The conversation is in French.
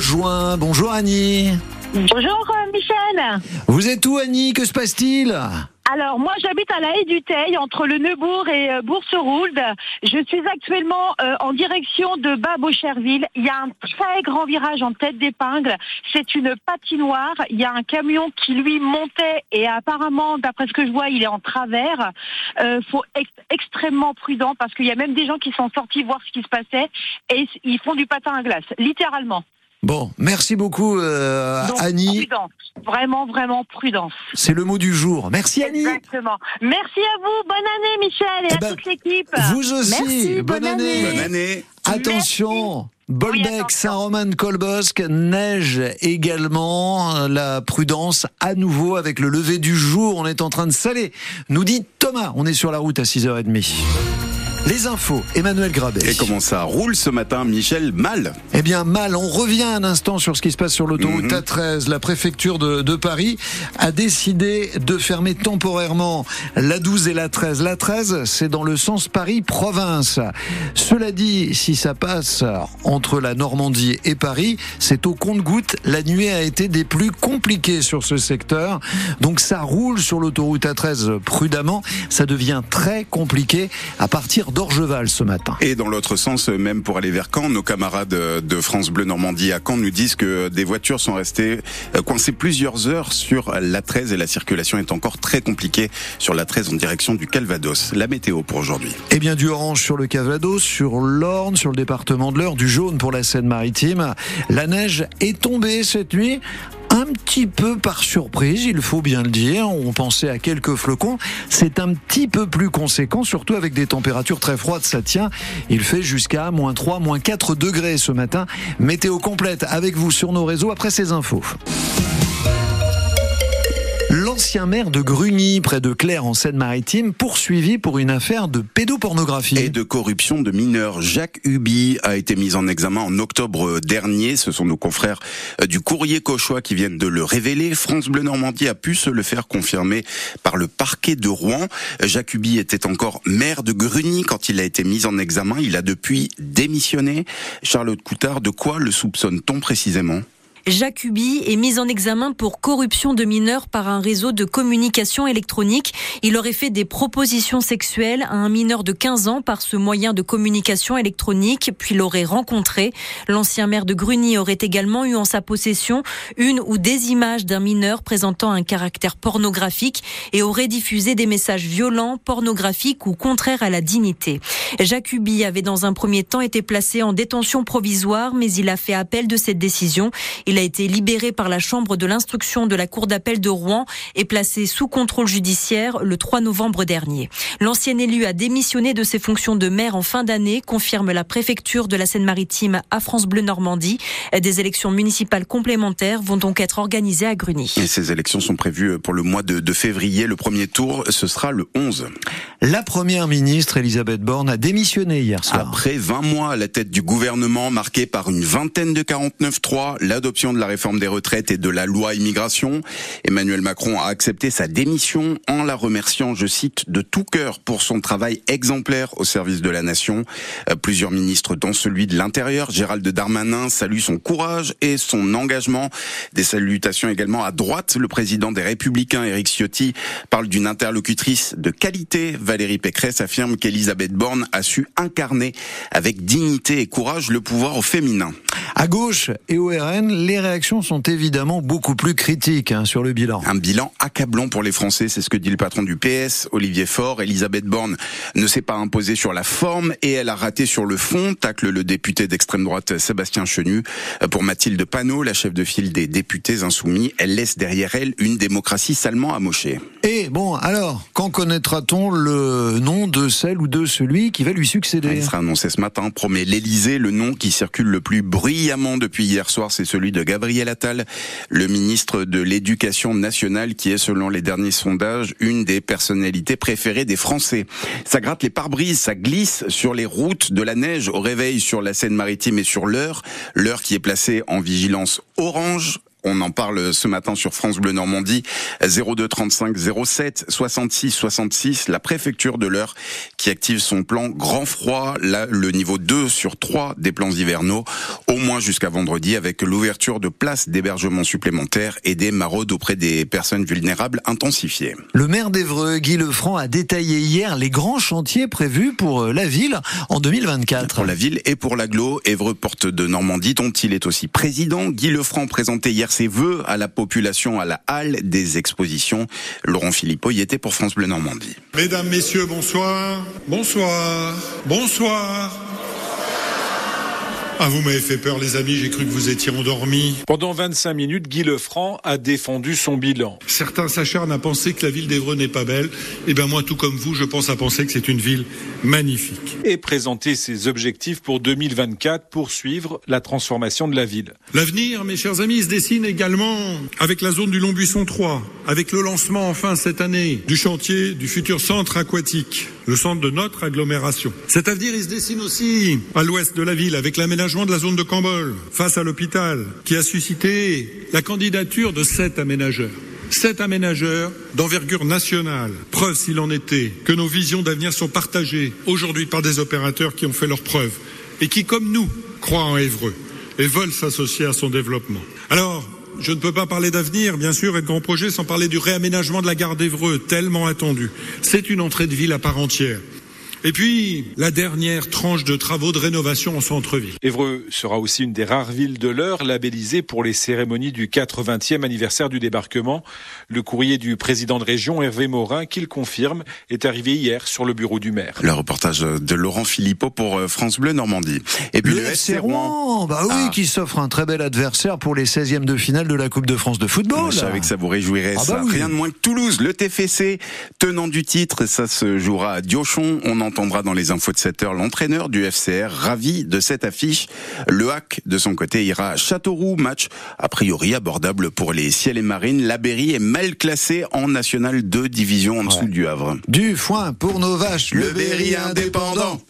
rejoint. Bonjour Annie. Bonjour euh, Michel. Vous êtes où Annie? Que se passe-t-il? Alors moi j'habite à la Haie du Teil entre le Neubourg et euh, Bourse-Roulde. Je suis actuellement euh, en direction de Bas-Beaucherville. Il y a un très grand virage en tête d'épingle. C'est une patinoire. Il y a un camion qui lui montait et apparemment d'après ce que je vois il est en travers. Euh, faut être extrêmement prudent parce qu'il y a même des gens qui sont sortis voir ce qui se passait et ils font du patin à glace, littéralement. Bon, merci beaucoup euh, Donc, Annie. prudence. Vraiment, vraiment prudence. C'est le mot du jour. Merci Annie. Exactement. Merci à vous. Bonne année, Michel, et Eh à ben, toute l'équipe. Vous aussi. Merci, bonne, bonne année. année. Bonne année. Attention. Bolbec, attention. Saint-Romain, Colbosque, neige également. La prudence à nouveau avec le lever du jour. On est en train de saler. Nous dit Thomas. On est sur la route à 6h30. Les infos, Emmanuel Grabet. Et comment ça roule ce matin, Michel Mal Eh bien, mal. On revient un instant sur ce qui se passe sur l'autoroute Mhm. A13. La préfecture de, de Paris a décidé de fermer temporairement la 12 et la 13. La 13, c'est dans le sens Paris-Province. Cela dit, si ça passe entre la Normandie et Paris, c'est au compte-goutte. La nuit a été des plus compliquées sur ce secteur. Donc ça roule sur l'autoroute A13 prudemment. Ça devient très compliqué à partir d'Orgeval ce matin. Et dans l'autre sens, même pour aller vers Caen, nos camarades de France Bleu Normandie à Caen nous disent que des voitures sont restées euh, coincées plusieurs heures sur la 13 et la circulation est encore très compliquée sur la 13 en direction du Calvados. La météo pour aujourd'hui. Eh bien, du orange sur le Cavados, sur l'Orne, sur le département de l'Eure, du jaune pour la Seine-Maritime. La neige est tombée cette nuit. Un petit peu par surprise, il faut bien le dire. On pensait à quelques flocons. C'est un petit peu plus conséquent, surtout avec des températures très froides. Ça tient. Il fait jusqu'à moins 3, moins 4 degrés ce matin. Météo complète avec vous sur nos réseaux après ces infos. L'ancien maire de Grugny, près de Claire en Seine-Maritime, poursuivi pour une affaire de pédopornographie. Et de corruption de mineurs. Jacques Huby a été mis en examen en octobre dernier. Ce sont nos confrères du courrier cauchois qui viennent de le révéler. France Bleu Normandie a pu se le faire confirmer par le parquet de Rouen. Jacques Huby était encore maire de Grugny quand il a été mis en examen. Il a depuis démissionné. Charlotte Coutard, de quoi le soupçonne-t-on précisément? Jacques est mis en examen pour corruption de mineurs par un réseau de communication électronique. Il aurait fait des propositions sexuelles à un mineur de 15 ans par ce moyen de communication électronique, puis l'aurait rencontré. L'ancien maire de Grugny aurait également eu en sa possession une ou des images d'un mineur présentant un caractère pornographique et aurait diffusé des messages violents, pornographiques ou contraires à la dignité. Jacques avait dans un premier temps été placé en détention provisoire, mais il a fait appel de cette décision. Il a été libéré par la chambre de l'instruction de la cour d'appel de Rouen et placé sous contrôle judiciaire le 3 novembre dernier. L'ancien élu a démissionné de ses fonctions de maire en fin d'année, confirme la préfecture de la Seine-Maritime à France Bleu Normandie. Des élections municipales complémentaires vont donc être organisées à Grugny. Et ces élections sont prévues pour le mois de février. Le premier tour, ce sera le 11. La première ministre Elisabeth Borne a démissionné hier soir. Après 20 mois à la tête du gouvernement marqué par une vingtaine de 49-3, l'adoption de la réforme des retraites et de la loi immigration, Emmanuel Macron a accepté sa démission en la remerciant, je cite, de tout cœur pour son travail exemplaire au service de la nation. Euh, Plusieurs ministres, dont celui de l'Intérieur, Gérald Darmanin, saluent son courage et son engagement. Des salutations également à droite. Le président des Républicains, Éric Ciotti, parle d'une interlocutrice de qualité. Valérie Pécresse affirme qu'Elisabeth Borne a su incarner avec dignité et courage le pouvoir au féminin. À gauche et au RN, les réactions sont évidemment beaucoup plus critiques hein, sur le bilan. Un bilan accablant pour les Français, c'est ce que dit le patron du PS, Olivier Faure. Elisabeth Borne ne s'est pas imposée sur la forme et elle a raté sur le fond, tacle le député d'extrême droite Sébastien Chenu. Pour Mathilde Panot, la chef de file des députés insoumis, elle laisse derrière elle une démocratie salement amochée. Et bon, alors, quand connaîtra-t-on le nom de celle ou de celui qui va lui succéder? Il sera annoncé ce matin, promet l'Elysée. Le nom qui circule le plus bruyamment depuis hier soir, c'est celui de Gabriel Attal, le ministre de l'Éducation nationale, qui est, selon les derniers sondages, une des personnalités préférées des Français. Ça gratte les pare-brises, ça glisse sur les routes de la neige au réveil sur la Seine-Maritime et sur l'heure. L'heure qui est placée en vigilance orange On en parle ce matin sur France Bleu Normandie 02 35 07 66 66. La préfecture de l'Eure qui active son plan grand froid, là le niveau 2 sur 3 des plans hivernaux, au moins jusqu'à vendredi avec l'ouverture de places d'hébergement supplémentaires et des maraudes auprès des personnes vulnérables intensifiées. Le maire d'Evreux, Guy Lefranc, a détaillé hier les grands chantiers prévus pour euh, la ville en 2024. Pour la ville et pour l'agglo, Évreux Porte de Normandie, dont il est aussi président. Guy Lefranc présentait hier ses vœux à la population à la halle des expositions. Laurent Philippot y était pour France Bleu Normandie. Mesdames, Messieurs, bonsoir. Bonsoir. Bonsoir. Ah, vous m'avez fait peur, les amis, j'ai cru que vous étiez endormis. Pendant 25 minutes, Guy Lefranc a défendu son bilan. Certains s'acharnent à penser que la ville d'Evreux n'est pas belle. Eh bien, moi, tout comme vous, je pense à penser que c'est une ville magnifique. Et présenter ses objectifs pour 2024 pour suivre la transformation de la ville. L'avenir, mes chers amis, se dessine également avec la zone du Long Buisson 3, avec le lancement, enfin, cette année, du chantier du futur centre aquatique, le centre de notre agglomération. Cet avenir, il se dessine aussi à l'ouest de la ville, avec l'aménagement de la zone de Cambol face à l'hôpital qui a suscité la candidature de sept aménageurs. Sept aménageurs d'envergure nationale. Preuve, s'il en était, que nos visions d'avenir sont partagées aujourd'hui par des opérateurs qui ont fait leurs preuves et qui, comme nous, croient en Évreux et veulent s'associer à son développement. Alors, je ne peux pas parler d'avenir, bien sûr, et de grands projets sans parler du réaménagement de la gare d'Evreux, tellement attendu. C'est une entrée de ville à part entière. Et puis, la dernière tranche de travaux de rénovation en centre-ville. Évreux sera aussi une des rares villes de l'heure labellisée pour les cérémonies du 80e anniversaire du débarquement. Le courrier du président de région, Hervé Morin, qu'il confirme, est arrivé hier sur le bureau du maire. Le reportage de Laurent Philippot pour euh, France Bleu Normandie. Et puis le, FC Rouen, bah oui, ah. qui s'offre un très bel adversaire pour les 16e de finale de la Coupe de France de football. Je savais que ça vous réjouirait ah bah Rien de moins que Toulouse, le TFC, tenant du titre, ça se jouera à Diochon. On en entendra dans les infos de 7 heures l'entraîneur du FCR, ravi de cette affiche. Le HAC, de son côté, ira à Châteauroux, match a priori abordable pour les ciels et marines. La Berry est mal classée en National 2, division en dessous du Havre. Du foin pour nos vaches, le Berry indépendant.